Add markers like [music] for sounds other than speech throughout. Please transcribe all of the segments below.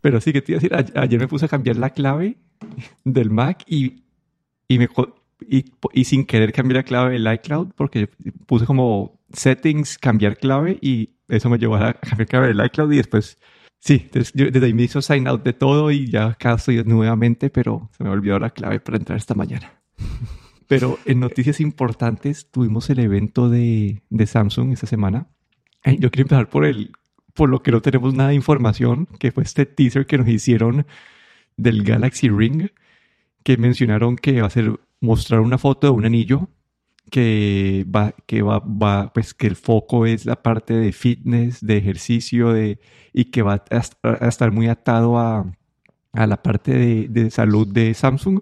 Pero sí que te iba a decir, ayer me puse a cambiar la clave del Mac y, y me y, sin querer cambiar la clave del iCloud porque puse como settings, cambiar clave y eso me llevó a cambiar clave del iCloud y después, sí, desde ahí me hizo sign out de todo y ya acá estoy nuevamente, pero se me olvidó la clave para entrar esta mañana. [laughs] Pero en noticias importantes tuvimos el evento de, de Samsung esta semana. Yo quiero empezar por el, por lo que no tenemos nada de información, que fue este teaser que nos hicieron del Galaxy Ring, que mencionaron que va a ser mostrar una foto de un anillo que va, que va, va, pues que el foco es la parte de fitness, de ejercicio, de, y que va a, estar muy atado a, a la parte de, de, salud de Samsung.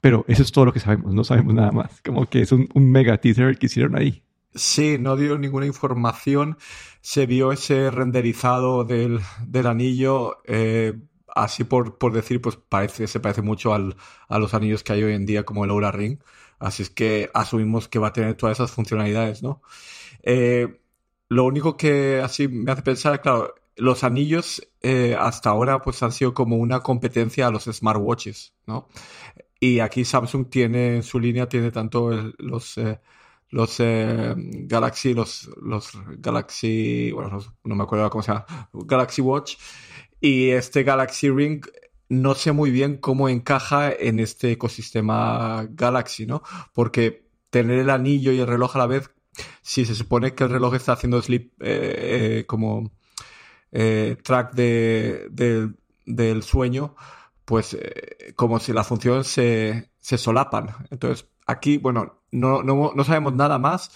Pero eso es todo lo que sabemos, no sabemos nada más. Como que es un, un mega teaser que hicieron ahí. Sí, no dio ninguna información. Se vio ese renderizado del, del anillo. Eh, así por, por decir, pues parece, se parece mucho al, a los anillos que hay hoy en día como el Aura Ring. Así es que asumimos que va a tener todas esas funcionalidades, ¿no? Eh, lo único que así me hace pensar, claro, los anillos eh, hasta ahora pues han sido como una competencia a los smartwatches, ¿no? Y aquí Samsung tiene en su línea, tiene tanto los, eh, los Galaxy, los, los Galaxy, bueno, no me acuerdo cómo se llama, Galaxy Watch y este Galaxy Ring no sé muy bien cómo encaja en este ecosistema Galaxy, ¿no? Porque tener el anillo y el reloj a la vez, si se supone que el reloj está haciendo sleep eh, eh, como eh, track de, del sueño, pues como si las funciones se, se solapan. Entonces, aquí, bueno, no, no, no sabemos nada más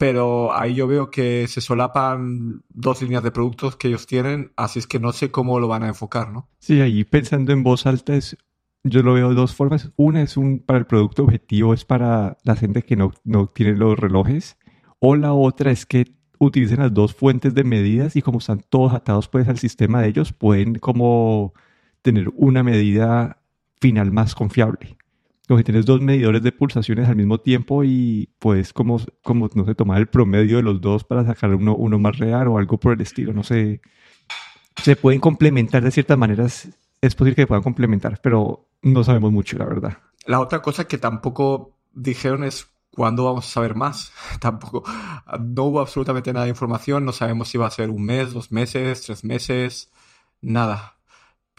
pero ahí yo veo que se solapan dos líneas de productos que ellos tienen, así es que no sé cómo lo van a enfocar, ¿no? Sí, ahí pensando en voz alta es, yo lo veo de dos formas. Una es un para el producto objetivo, es para la gente que no, no tiene los relojes, o la otra es que utilicen las dos fuentes de medidas y como están todos atados pues al sistema de ellos, pueden como tener una medida final más confiable como si tienes dos medidores de pulsaciones al mismo tiempo y pues como, como no sé, tomar el promedio de los dos para sacar uno, uno más real o algo por el estilo, no sé. Se pueden complementar de ciertas maneras, es posible que puedan complementar, pero no sabemos mucho, la verdad. La otra cosa que tampoco dijeron es cuándo vamos a saber más. [laughs] Tampoco, no hubo absolutamente nada de información, no sabemos si va a ser un mes, dos meses, tres meses, nada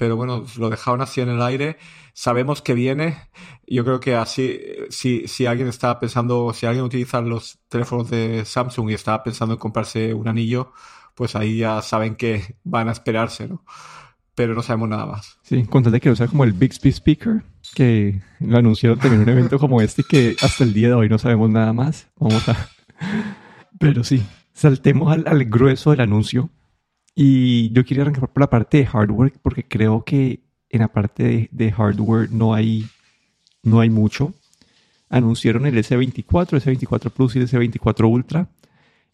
pero bueno, lo dejaron así en el aire. Sabemos que viene. Yo creo que así, si, si alguien está pensando, si alguien utiliza los teléfonos de Samsung y está pensando en comprarse un anillo, pues ahí ya saben que van a esperarse, ¿no? Pero no sabemos nada más. Sí, contate que usar como el Bixby Speaker, que lo anunciaron también en un evento como este, que hasta el día de hoy no sabemos nada más. Vamos a. [laughs] Pero sí, saltemos al, al grueso del anuncio y yo quería arrancar por la parte de hardware porque creo que en la parte de, hardware no hay, no hay mucho. Anunciaron el S24, el S24 Plus y el S24 Ultra.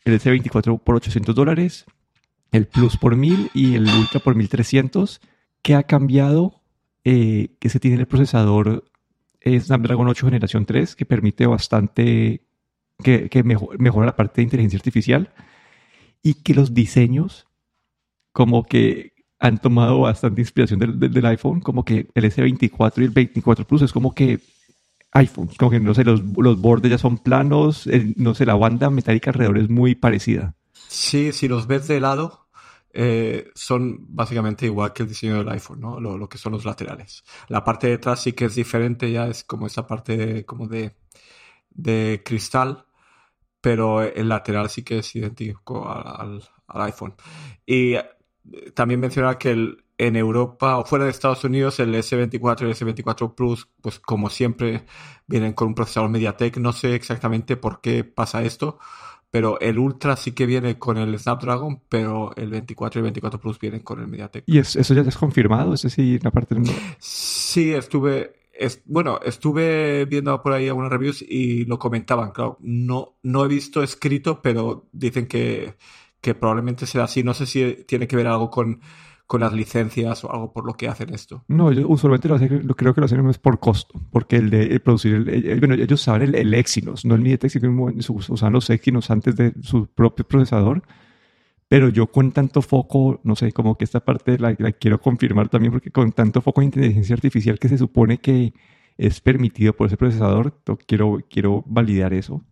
El S24 por 800 dólares, el Plus por 1000 y el Ultra por 1300. ¿Qué ha cambiado? Eh, que se tiene el procesador Snapdragon 8 generación 3 que permite bastante, que mejora la parte de inteligencia artificial y que los diseños como que han tomado bastante inspiración del, iPhone, como que el S24 y el 24 Plus es como que iPhone, como que no sé, los, los bordes ya son planos, no sé, la banda metálica alrededor es muy parecida. Sí, si los ves de lado, eh, son básicamente igual que el diseño del iPhone, ¿no? Lo, que son los laterales. La parte de atrás sí que es diferente, ya es como esa parte como de, de cristal, pero el lateral sí que es idéntico al, al iPhone. Y también mencionar que el, en Europa o fuera de Estados Unidos el S24 y el S24 Plus, pues como siempre, vienen con un procesador MediaTek. No sé exactamente por qué pasa esto, pero el Ultra sí que viene con el Snapdragon, pero el 24 y el 24 Plus vienen con el MediaTek. ¿Y eso ya te has confirmado? ¿Es decir, la parte Sí, estuve... bueno, estuve viendo por ahí algunas reviews y lo comentaban, claro. No, no he visto escrito, pero dicen que que probablemente sea así. No sé si tiene que ver algo con, con las licencias o algo por lo que hacen esto. No, yo usualmente lo, hacen, creo que lo hacen es por costo, porque el de producir, el, bueno, ellos saben el, Exynos, no el MediaTek, usan los Exynos antes de su propio procesador, Pero yo con tanto foco, no sé, como que esta parte la, la quiero confirmar también, porque con tanto foco en inteligencia artificial que se supone que es permitido por ese procesador, quiero, quiero validar eso.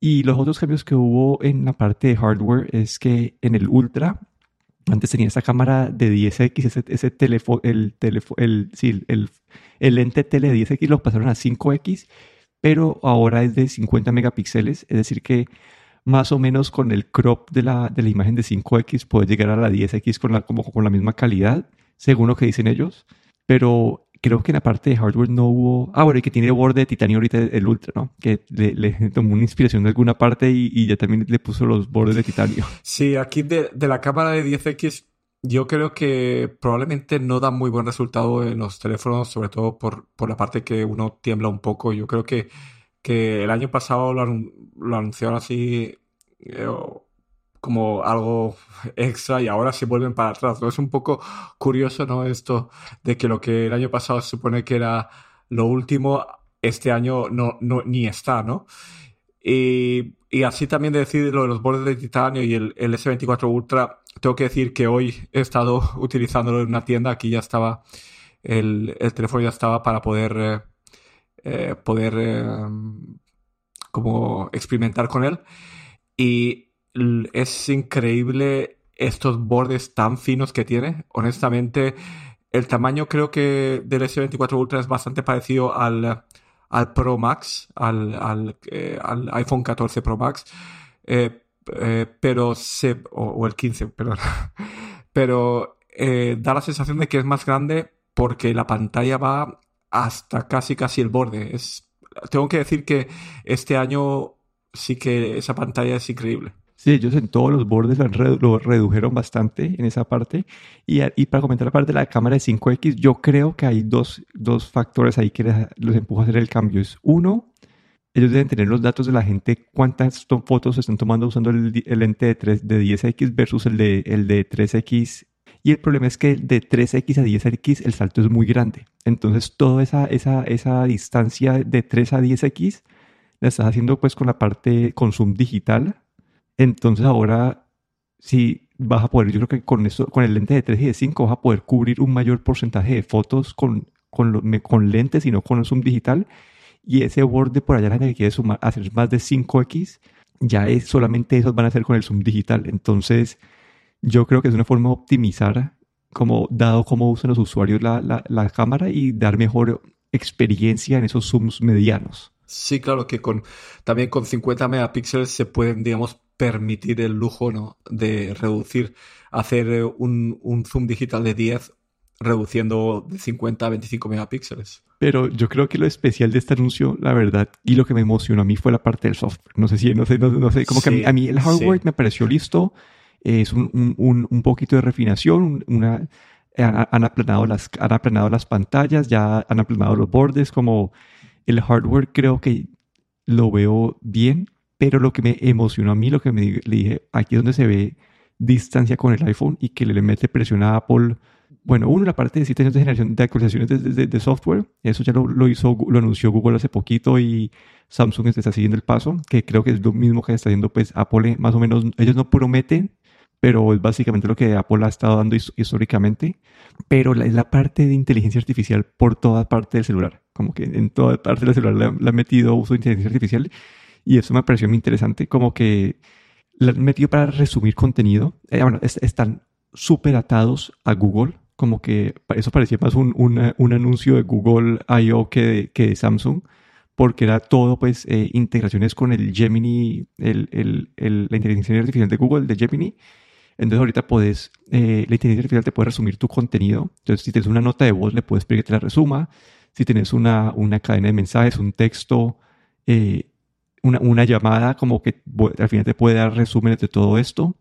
Y los otros cambios que hubo en la parte de hardware es que en el Ultra, antes tenía esa cámara de 10x, ese, ese teléfono, el, teléfono, el, sí, el, el lente tele de 10x lo pasaron a 5x, pero ahora es de 50 megapíxeles, es decir que más o menos con el crop de la, de la imagen de 5x puede llegar a la 10x con la, como con la misma calidad, según lo que dicen ellos. Pero creo que en la parte de hardware no hubo. Ah, bueno, y que tiene borde de titanio ahorita el Ultra, ¿no? Que le, [laughs] tomó una inspiración de alguna parte y, ya también le puso los bordes de titanio. [laughs] Sí, aquí de, de, la cámara de 10X, yo creo que probablemente no da muy buen resultado en los teléfonos, sobre todo por, por la parte que uno tiembla un poco. Yo creo que, que el año pasado lo, anunciaron así. Eh, como algo extra y ahora se vuelven para atrás. ¿no? Es un poco curioso, ¿no? Esto de que lo que el año pasado se supone que era lo último, este año no, no ni está, ¿no? Y, y, así también de decir lo de los bordes de titanio y el, el, S24 Ultra, tengo que decir que hoy he estado [laughs] utilizándolo en una tienda, aquí ya estaba, el, el teléfono ya estaba para poder, eh, eh poder eh, como experimentar con él. Y es increíble estos bordes tan finos que tiene. Honestamente, el tamaño creo que del S24 Ultra es bastante parecido al, al Pro Max, al, al, eh, iPhone 14 Pro Max, eh, eh, pero o, el 15, perdón. [laughs] pero da la sensación de que es más grande porque la pantalla va hasta casi casi el borde. Tengo que decir que este año sí que esa pantalla es increíble. Sí, ellos en todos los bordes lo, redujeron bastante en esa parte. Y, y, para comentar la parte de la cámara de 5X, yo creo que hay dos, dos factores ahí que los empuja a hacer el cambio. Es uno, ellos deben tener los datos de la gente, cuántas fotos se están tomando usando el, lente de, 3, de 10X versus el de, el de 3X. Y el problema es que de 3X a 10X el salto es muy grande. Entonces toda esa, esa, esa distancia de 3 a 10X la estás haciendo pues con la parte con zoom digital entonces ahora sí vas a poder, yo creo que con, eso, con el lente de 3 y de 5 vas a poder cubrir un mayor porcentaje de fotos con, con, con lentes y no con el zoom digital. Y ese borde por allá, la gente que quiere sumar, hacer más de 5X, ya es solamente esos van a hacer con el zoom digital. Entonces, yo creo que es una forma de optimizar, como dado cómo usan los usuarios la, la, la cámara y dar mejor experiencia en esos zooms medianos. Sí, claro que con también con 50 megapíxeles se pueden, digamos, permitir el lujo ¿no? de reducir, hacer eh, un, un zoom digital de 10 reduciendo de 50 a 25 megapíxeles. Pero yo creo que lo especial de este anuncio, la verdad, y lo que me emocionó a mí fue la parte del software. No sé si, no sé, no, sé, como que a mí, el hardware me pareció listo, es un, un, un, poquito de refinación, una, han, aplanado las, han aplanado las pantallas, ya han aplanado los bordes, como el hardware creo que lo veo bien, pero lo que me emocionó a mí, lo que me le dije, aquí es donde se ve distancia con el iPhone y que le mete presión a Apple. Bueno, uno, la parte de 7 años de generación de actualizaciones de, de, software, eso ya lo, hizo, lo anunció Google hace poquito y Samsung está siguiendo el paso, que creo que es lo mismo que está haciendo pues Apple, más o menos, ellos no prometen, pero es básicamente lo que Apple ha estado dando históricamente, pero es la parte de inteligencia artificial por toda parte del celular, como que en toda parte del celular le, le ha metido uso de inteligencia artificial y eso me pareció muy interesante, como que la han metido para resumir contenido. Eh, bueno, están súper atados a Google, como que eso parecía más un, un anuncio de Google I.O. que de, que de Samsung, porque era todo, pues, eh, integraciones con el Gemini, el, el, el, la inteligencia artificial de Google, de Gemini. Entonces ahorita puedes, eh, la inteligencia artificial te puede resumir tu contenido. Entonces si tienes una nota de voz, le puedes pedir que te la resuma. Si tienes una, una cadena de mensajes, un texto, eh, una, una, llamada como que al final te puede dar resúmenes de todo esto.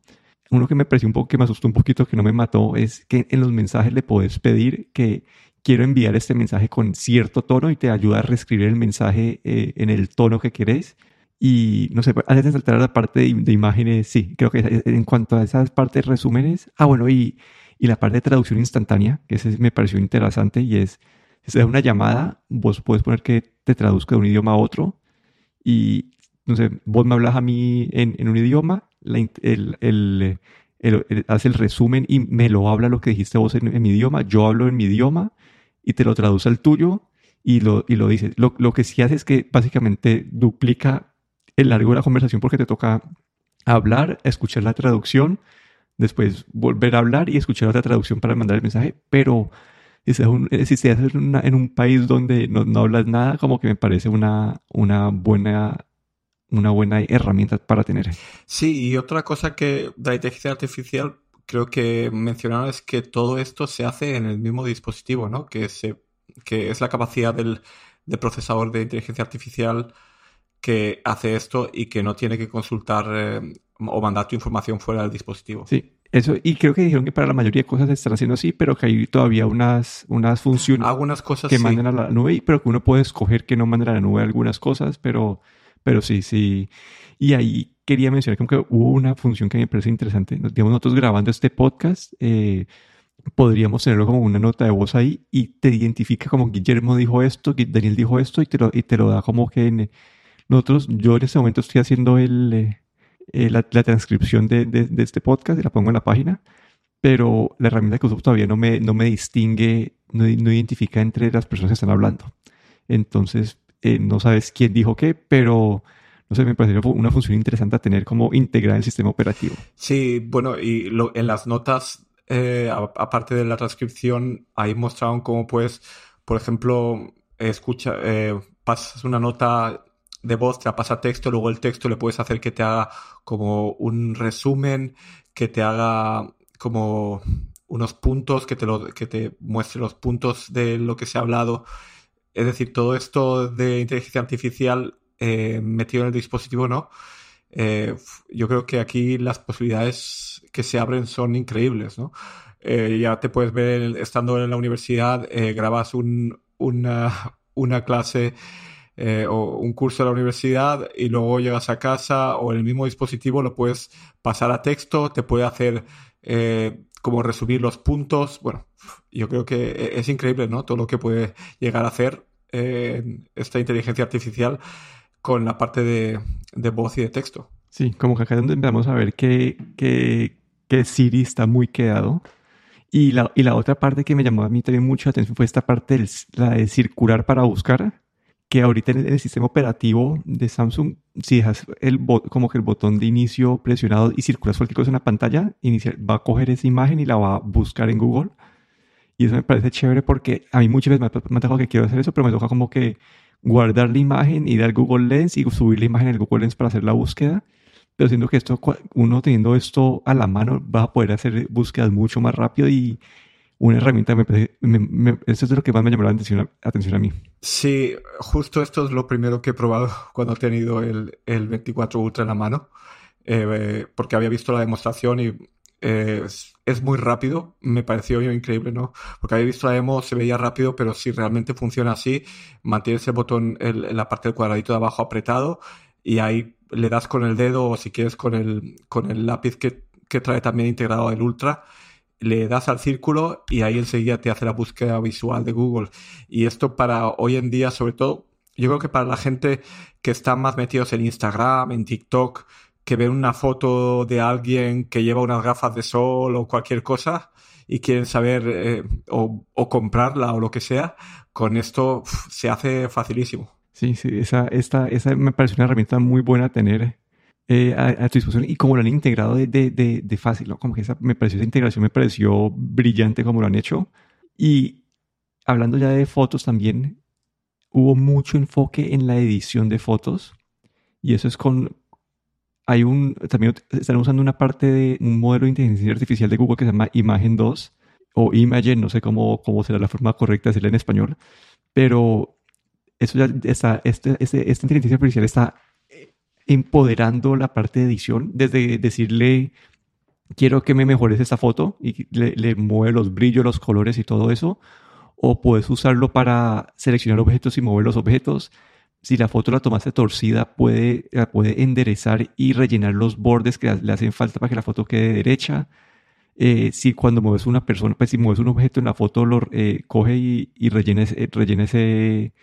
Uno que me pareció un poco, que me asustó un poquito, que no me mató, es que en los mensajes le puedes pedir que quiero enviar este mensaje con cierto tono y te ayuda a reescribir el mensaje eh, en el tono que querés. Y no sé, antes de saltar a la parte de, imágenes, sí, creo que en cuanto a esas partes resúmenes, ah, bueno, y, y la parte de traducción instantánea, que ese me pareció interesante y es, si es una llamada, vos puedes poner que te traduzca de un idioma a otro y, no sé, vos me hablas a mí en, un idioma, el, hace el resumen y me lo habla lo que dijiste vos en, mi idioma, yo hablo en mi idioma y te lo traduce al tuyo y lo, y lo dice. Lo, lo que sí hace es que básicamente duplica el largo de la conversación porque te toca hablar, escuchar la traducción, después volver a hablar y escuchar otra traducción para mandar el mensaje, pero si se hace en, un país donde no, no, hablas nada, como que me parece una, una buena una buena herramienta para tener. Sí, y otra cosa que de la inteligencia artificial creo que mencionaron es que todo esto se hace en el mismo dispositivo, ¿no? Que, se, que es la capacidad del, procesador de inteligencia artificial que hace esto y que no tiene que consultar eh, o mandar tu información fuera del dispositivo. Sí, eso, y creo que dijeron que para la mayoría de cosas se están haciendo así, pero que hay todavía unas, unas funciones algunas cosas que manden a la nube, pero que uno puede escoger que no manden a la nube algunas cosas, pero, pero sí, sí. Y ahí quería mencionar que hubo una función que me parece interesante. Digamos, nosotros grabando este podcast, eh, podríamos tenerlo como una nota de voz ahí y te identifica como Guillermo dijo esto, Daniel dijo esto y te lo, y te lo da como que nosotros, yo en este momento estoy haciendo el... Eh, eh, la, transcripción de, de, este podcast y la pongo en la página, pero la herramienta que uso todavía no me, no me distingue, no, no identifica entre las personas que están hablando. Entonces, eh, no sabes quién dijo qué, pero no sé, me parece una función interesante a tener como integrada en el sistema operativo. Sí, bueno, y en las notas, eh, aparte de la transcripción, ahí mostraron cómo puedes, por ejemplo, escucha, pasas una nota de voz te la pasa texto, luego el texto le puedes hacer que te haga como un resumen, que te haga como unos puntos, que te, lo, que te muestre los puntos de lo que se ha hablado. Es decir, todo esto de inteligencia artificial eh, metido en el dispositivo, ¿no? Eh, yo creo que aquí las posibilidades que se abren son increíbles, ¿no? Eh, ya te puedes ver estando en la universidad, grabas un, una, una clase eh, o un curso de la universidad y luego llegas a casa o el mismo dispositivo lo puedes pasar a texto, te puede hacer eh, como resumir los puntos. Bueno, yo creo que e-, es increíble, ¿no? Todo lo que puede llegar a hacer eh, esta inteligencia artificial con la parte de, voz y de texto. Sí, como que acá donde empezamos a ver que, que, que Siri está muy quedado. Y la, y la otra parte que me llamó a mí también mucho la atención fue esta parte, la de circular para buscar que ahorita en el sistema operativo de Samsung, si dejas el como que el botón de inicio presionado y circulas cualquier cosa en la pantalla, va a coger esa imagen y la va a buscar en Google. Y eso me parece chévere porque a mí muchas veces me, ha tocado que quiero hacer eso, pero me toca como que guardar la imagen, ir al Google Lens y subir la imagen al Google Lens para hacer la búsqueda. Pero siento que esto, uno teniendo esto a la mano, va a poder hacer búsquedas mucho más rápido y, una herramienta, me, me, eso es lo que más me llamó la atención, atención, a mí. Sí, justo esto es lo primero que he probado [laughs] cuando he tenido el, el 24 Ultra en la mano, eh, porque había visto la demostración y eh, es, muy rápido, me pareció increíble, ¿no? Porque había visto la demo, se veía rápido, pero si realmente funciona así, mantienes el botón en la parte del cuadradito de abajo apretado y ahí le das con el dedo o si quieres con el, con el lápiz que, que trae también integrado el Ultra le das al círculo y ahí enseguida te hace la búsqueda visual de Google. Y esto para hoy en día, sobre todo, yo creo que para la gente que está más metidos en Instagram, en TikTok, que ven una foto de alguien que lleva unas gafas de sol o cualquier cosa y quieren saber eh, o, comprarla o lo que sea, con esto se hace facilísimo. Sí, sí, esa, esta, esa me parece una herramienta muy buena a tener eh, a, tu disposición y como lo han integrado de, de, de, fácil, ¿no? Como que esa, me pareció esa integración, me pareció brillante como lo han hecho. Y hablando ya de fotos también, hubo mucho enfoque en la edición de fotos y eso es con... Hay un... También están usando una parte de un modelo de inteligencia artificial de Google que se llama Imagen 2 o Imagen, no sé cómo, cómo será la forma correcta de decirlo en español, pero eso ya está, este, este, esta inteligencia artificial está empoderando la parte de edición, desde decirle, quiero que me mejores esta foto y le, mueve los brillos, los colores y todo eso, o puedes usarlo para seleccionar objetos y mover los objetos. Si la foto la tomaste torcida, puede, la puede enderezar y rellenar los bordes que le hacen falta para que la foto quede derecha. Eh, si cuando mueves una persona, pues si mueves un objeto en la foto, lo eh, coge y, y rellena, ese,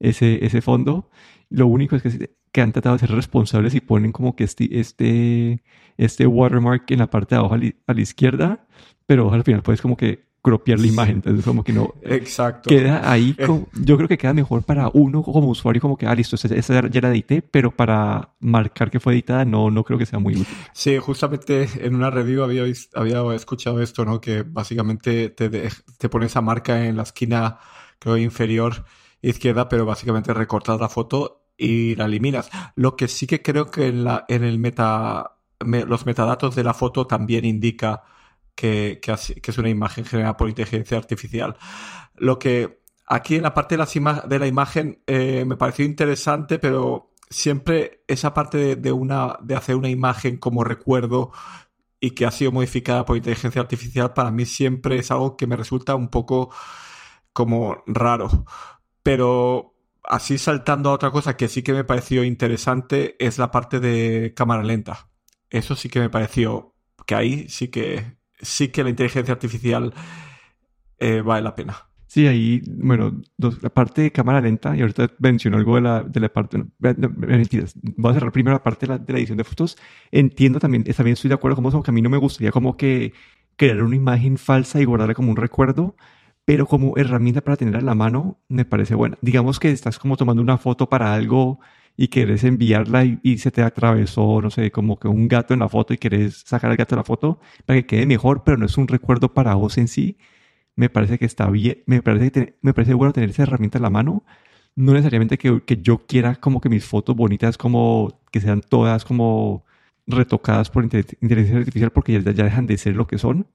ese, ese, fondo. Lo único es que que han tratado de ser responsables y ponen como que este, este, este watermark en la parte de abajo a la, izquierda, pero al final puedes como que cropiar la imagen, entonces como que no Exacto. queda ahí, eh. yo creo que queda mejor para uno como usuario como que, ah, listo, esa, ya la edité, pero para marcar que fue editada no, no creo que sea muy útil. Sí, justamente en una review había, había escuchado esto, ¿no? Que básicamente te, te pone esa marca en la esquina, creo, inferior izquierda, pero básicamente recortas la foto y la eliminas. Lo que sí que creo que en, la, en el meta, los metadatos de la foto también indica que, que, es una imagen generada por inteligencia artificial. Lo que aquí en la parte de, de la imagen eh, me pareció interesante, pero siempre esa parte de, una, de hacer una imagen como recuerdo y que ha sido modificada por inteligencia artificial, para mí siempre es algo que me resulta un poco como raro. Pero así saltando a otra cosa que sí que me pareció interesante es la parte de cámara lenta. Eso sí que me pareció que ahí sí que sí que la inteligencia artificial eh, vale la pena. Sí, ahí, bueno, la parte de cámara lenta, y ahorita menciono algo de la, de la parte, no, mentiras, voy a cerrar primero la parte de la, edición de fotos. Entiendo también, también estoy de acuerdo con eso, que a mí no me gustaría como que crear una imagen falsa y guardarla como un recuerdo, pero como herramienta para tener a la mano me parece buena. Digamos que estás como tomando una foto para algo y quieres enviarla y, se te atravesó, no sé, como que un gato en la foto y quieres sacar al gato de la foto para que quede mejor, pero no es un recuerdo para vos en sí. Me parece que está bien, me parece, que me parece bueno tener esa herramienta en la mano. No necesariamente que, que yo quiera como que mis fotos bonitas como que sean todas como retocadas por inteligencia artificial porque ya, ya dejan de ser lo que son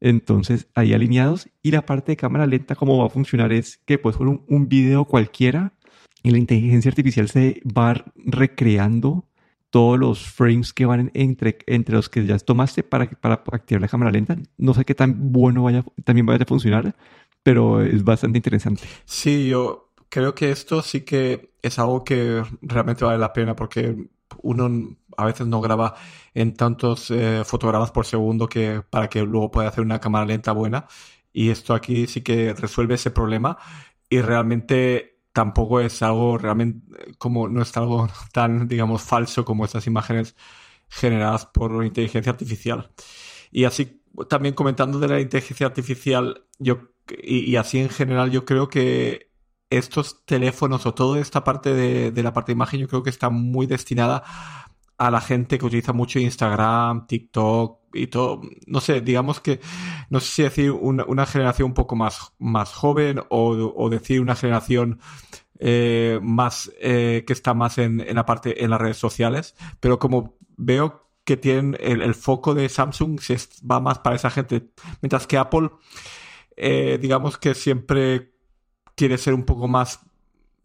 entonces, ahí alineados. Y la parte de cámara lenta, cómo va a funcionar es que puedes poner un, video cualquiera y la inteligencia artificial se va recreando todos los frames que van entre, entre los que ya tomaste para, para activar la cámara lenta. No sé qué tan bueno vaya, también vaya a funcionar, pero es bastante interesante. Sí, yo creo que esto sí que es algo que realmente vale la pena porque uno a veces no graba en tantos eh, fotogramas por segundo que para que luego pueda hacer una cámara lenta buena. Y esto aquí sí que resuelve ese problema y realmente tampoco es algo realmente como no es algo [laughs] tan digamos falso como estas imágenes generadas por inteligencia artificial. Y así también comentando de la inteligencia artificial, yo y, así en general yo creo que estos teléfonos o toda esta parte de, de la parte de imagen yo creo que está muy destinada a la gente que utiliza mucho Instagram, TikTok y todo. No sé, digamos que, no sé si decir una, generación un poco más, más joven o, decir una generación eh, más eh, que está más en, en, la parte en las redes sociales, pero como veo que tienen el, foco de Samsung se va más para esa gente, mientras que Apple, eh, digamos que siempre quiere ser un poco más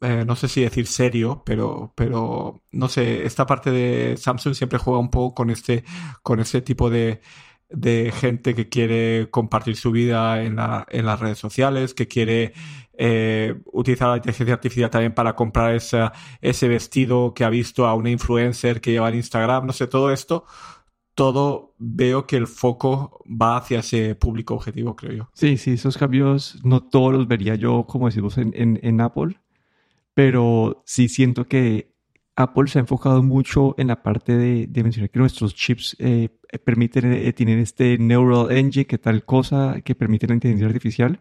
eh, no sé si decir serio, pero, pero no sé, esta parte de Samsung siempre juega un poco con este, con este tipo de, de gente que quiere compartir su vida en, la, en las redes sociales, que quiere eh, utilizar la inteligencia artificial también para comprar esa, ese vestido que ha visto a una influencer que lleva en Instagram, no sé, todo esto, todo veo que el foco va hacia ese público objetivo, creo yo. Sí, sí, esos cambios no todos los vería yo, como decimos, en, Apple pero sí siento que Apple se ha enfocado mucho en la parte de, mencionar que nuestros chips eh, permiten, eh, tienen este Neural Engine, que tal cosa, que permite la inteligencia artificial,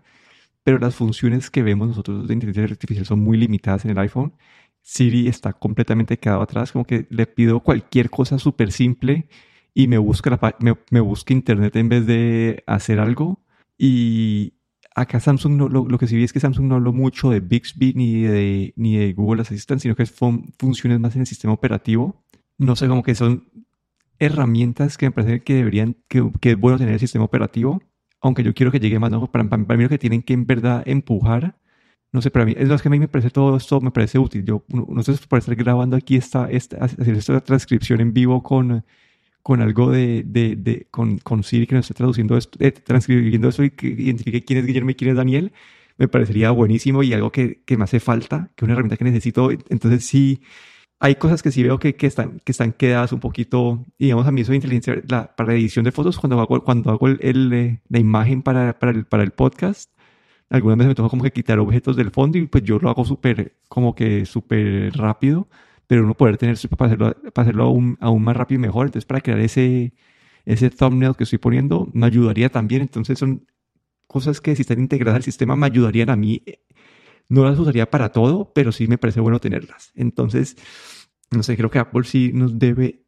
pero las funciones que vemos nosotros de inteligencia artificial son muy limitadas en el iPhone. Siri está completamente quedado atrás, como que le pido cualquier cosa súper simple y me busca, me, me busca internet en vez de hacer algo. Y, acá Samsung no, lo, que sí vi es que Samsung no habló mucho de Bixby ni de, ni de Google Assistant, sino que son funciones más en el sistema operativo. No sé, como que son herramientas que me parece que deberían, que, que es bueno tener el sistema operativo, aunque yo quiero que llegue más, ¿no? Para, para, mí lo que tienen que en verdad empujar, no sé, para mí, es lo que a mí me parece todo esto, me parece útil. Yo, no sé, por estar grabando aquí esta, esta, hacer esta transcripción en vivo con con algo de, de, de con, con, Siri que nos esté traduciendo esto, eh, transcribiendo eso y que identifique quién es Guillermo y quién es Daniel, me parecería buenísimo y algo que, que me hace falta, que es una herramienta que necesito. Entonces sí, hay cosas que sí veo que, que, están, que están quedadas un poquito, digamos, a mí eso de inteligencia, la, para la edición de fotos, cuando hago, cuando hago el, el, la imagen para, para, el, para el podcast, algunas veces me toca como que quitar objetos del fondo y pues yo lo hago súper, como que súper rápido pero uno poder tener para hacerlo, para hacerlo aún, aún más rápido y mejor. Entonces, para crear ese, ese thumbnail que estoy poniendo, me ayudaría también. Entonces, son cosas que si están integradas al sistema me ayudarían a mí. No las usaría para todo, pero sí me parece bueno tenerlas. Entonces, no sé, creo que Apple sí nos debe,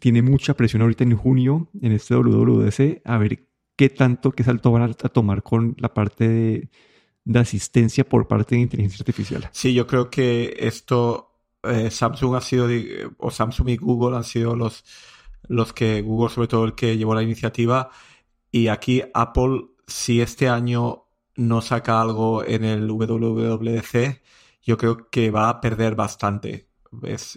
tiene mucha presión ahorita en junio, en este WWDC, a ver qué tanto, qué salto van a, tomar con la parte de, de, asistencia por parte de inteligencia artificial. Sí, yo creo que esto, eh, Samsung ha sido, o Samsung y Google han sido los, los que, Google sobre todo el que llevó la iniciativa, y aquí Apple, si este año no saca algo en el WWDC, yo creo que va a perder bastante.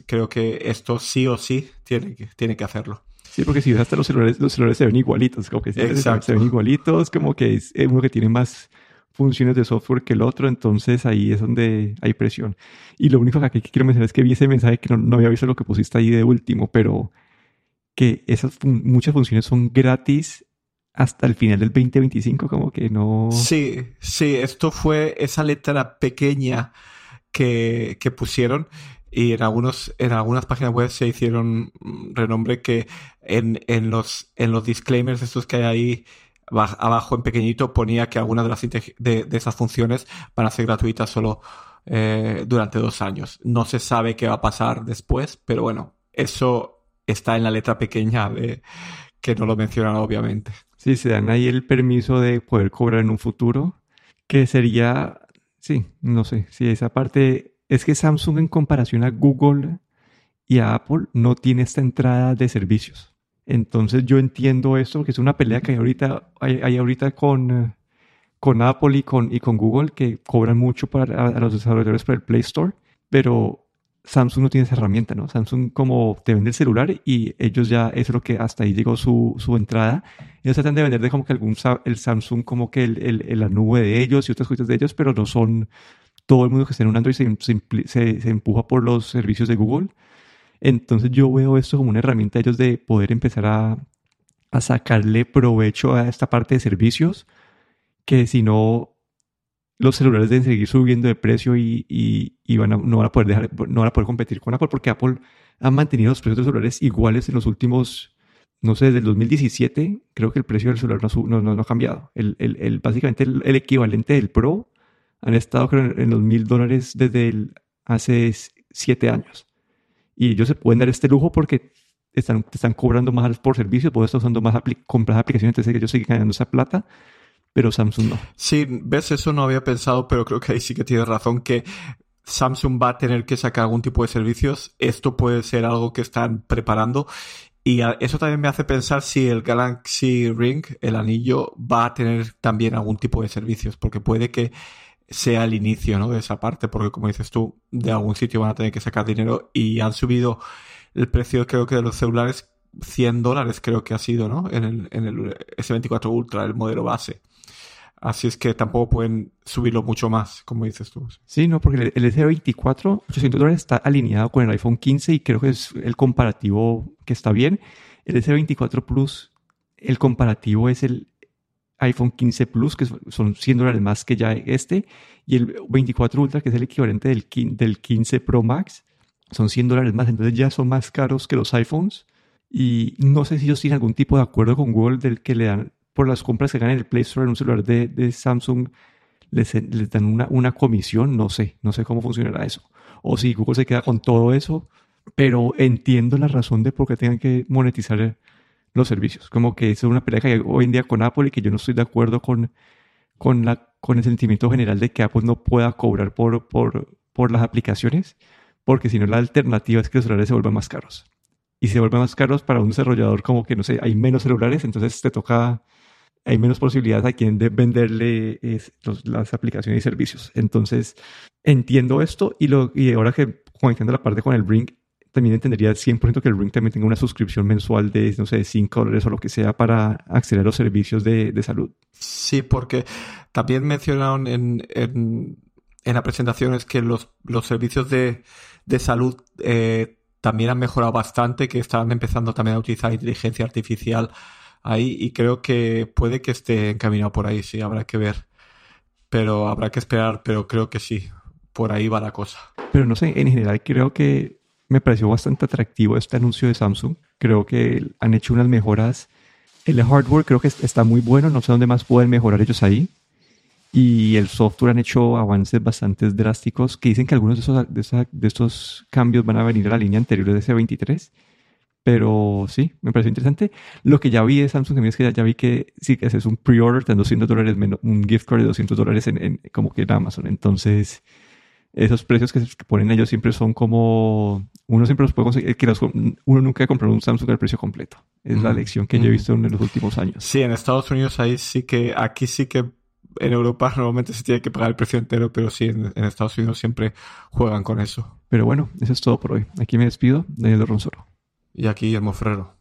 creo que esto sí o sí tiene que, tiene que hacerlo. Sí, porque si ves hasta los celulares, los celulares se ven igualitos, como que se ven igualitos, como que es uno que tiene más funciones de software que el otro, entonces ahí es donde hay presión. Y lo único que quiero mencionar es que vi ese mensaje que no, había visto lo que pusiste ahí de último, pero que esas muchas funciones son gratis hasta el final del 2025, como que no... Sí, sí, esto fue esa letra pequeña que, que pusieron y en algunos en algunas páginas web se hicieron renombre que en, en los en los disclaimers estos que hay ahí abajo en pequeñito ponía que algunas de las de, esas funciones van a ser gratuitas solo eh, durante dos años no se sabe qué va a pasar después pero bueno eso está en la letra pequeña de que no lo mencionan obviamente sí se dan ahí el permiso de poder cobrar en un futuro que sería sí no sé si esa parte es que Samsung en comparación a Google y a Apple no tiene esta entrada de servicios. Entonces yo entiendo esto, que es una pelea que hay ahorita, hay, ahorita con, con Apple y con, y con Google que cobran mucho para a, los desarrolladores para el Play Store, pero Samsung no tiene esa herramienta, ¿no? Samsung como te vende el celular y ellos ya, eso es lo que hasta ahí llegó su, su entrada. Ellos tratan de vender de como que algún, el Samsung como que el, la nube de ellos y otras cosas de ellos, pero no son, todo el mundo que está en un Android se, se, empuja por los servicios de Google. Entonces yo veo esto como una herramienta de ellos de poder empezar a, a sacarle provecho a esta parte de servicios, que si no, los celulares deben seguir subiendo de precio y, y, van no, van a poder dejar, no van a poder competir con Apple, porque Apple ha mantenido los precios de celulares iguales en los últimos, no sé, desde el 2017, creo que el precio del celular no, no, no ha cambiado. El, el, el básicamente el, el, equivalente del Pro han estado creo, en los mil dólares desde hace siete años. Y ellos se pueden dar este lujo porque están, están cobrando más por servicios, por estar usando más compras aplicaciones, entonces ellos siguen ganando esa plata, pero Samsung no. Sí, ves, eso no había pensado, pero creo que ahí sí que tienes razón, que Samsung va a tener que sacar algún tipo de servicios. Esto puede ser algo que están preparando. Y eso también me hace pensar si el Galaxy Ring, el anillo, va a tener también algún tipo de servicios, porque puede que sea el inicio ¿no? de esa parte, porque como dices tú, de algún sitio van a tener que sacar dinero y han subido el precio creo que de los celulares 100 dólares creo que ha sido, ¿no? En el, en el S24 Ultra, el modelo base. Así es que tampoco pueden subirlo mucho más, como dices tú. Sí, no, porque el S24, 800 dólares está alineado con el iPhone 15 y creo que es el comparativo que está bien. El S24 Plus, el comparativo es el iPhone 15 Plus, que son 100 dólares más que ya este, y el 24 Ultra, que es el equivalente del, del 15 Pro Max, son 100 dólares más, entonces ya son más caros que los iPhones. Y no sé si ellos tienen algún tipo de acuerdo con Google del que le dan por las compras que ganan en el Play Store en un celular de, de Samsung, les, les dan una, una, comisión, no sé, no sé cómo funcionará eso. O si Google se queda con todo eso, pero entiendo la razón de por qué tengan que monetizar los servicios. Como que es una pelea que hay hoy en día con Apple y que yo no estoy de acuerdo con, con, la, con el sentimiento general de que Apple no pueda cobrar por, por, por las aplicaciones, porque si no la alternativa es que los celulares se vuelvan más caros. Y se vuelven más caros para un desarrollador como que, no sé, hay menos celulares, entonces te toca, hay menos posibilidades a quien de venderle las aplicaciones y servicios. Entonces, entiendo esto y, lo, y ahora que entiendo la parte con el Bring, también entendería 100% que el Ring también tenga una suscripción mensual de, no sé, 5 dólares o lo que sea para acceder a los servicios de, de salud. Sí, porque también mencionaron en, en, en la presentación es que los, los servicios de, de salud eh, también han mejorado bastante, que están empezando también a utilizar inteligencia artificial ahí y creo que puede que esté encaminado por ahí, sí, habrá que ver. Pero habrá que esperar, pero creo que sí, por ahí va la cosa. Pero no sé, en general creo que me pareció bastante atractivo este anuncio de Samsung. Creo que han hecho unas mejoras. El hardware creo que está muy bueno, no sé dónde más pueden mejorar ellos ahí. Y el software han hecho avances bastante drásticos que dicen que algunos de, esos, de, estos cambios van a venir a la línea anterior de S23. Pero sí, me pareció interesante. Lo que ya vi de Samsung es que ya, vi que sí, que es un pre-order de 200 dólares, un gift card de 200 dólares en, como que en Amazon. Entonces, esos precios que, ponen ellos siempre son como uno siempre los puede conseguir que uno nunca ha comprado un Samsung al precio completo. Es la lección que yo he visto en los últimos años. Sí en Estados Unidos ahí sí que aquí sí que en Europa normalmente se tiene que pagar el precio entero pero sí en, Estados Unidos siempre juegan con eso. Pero bueno eso es todo por hoy. Aquí me despido Daniel Ronsoro y aquí Guillermo Ferrero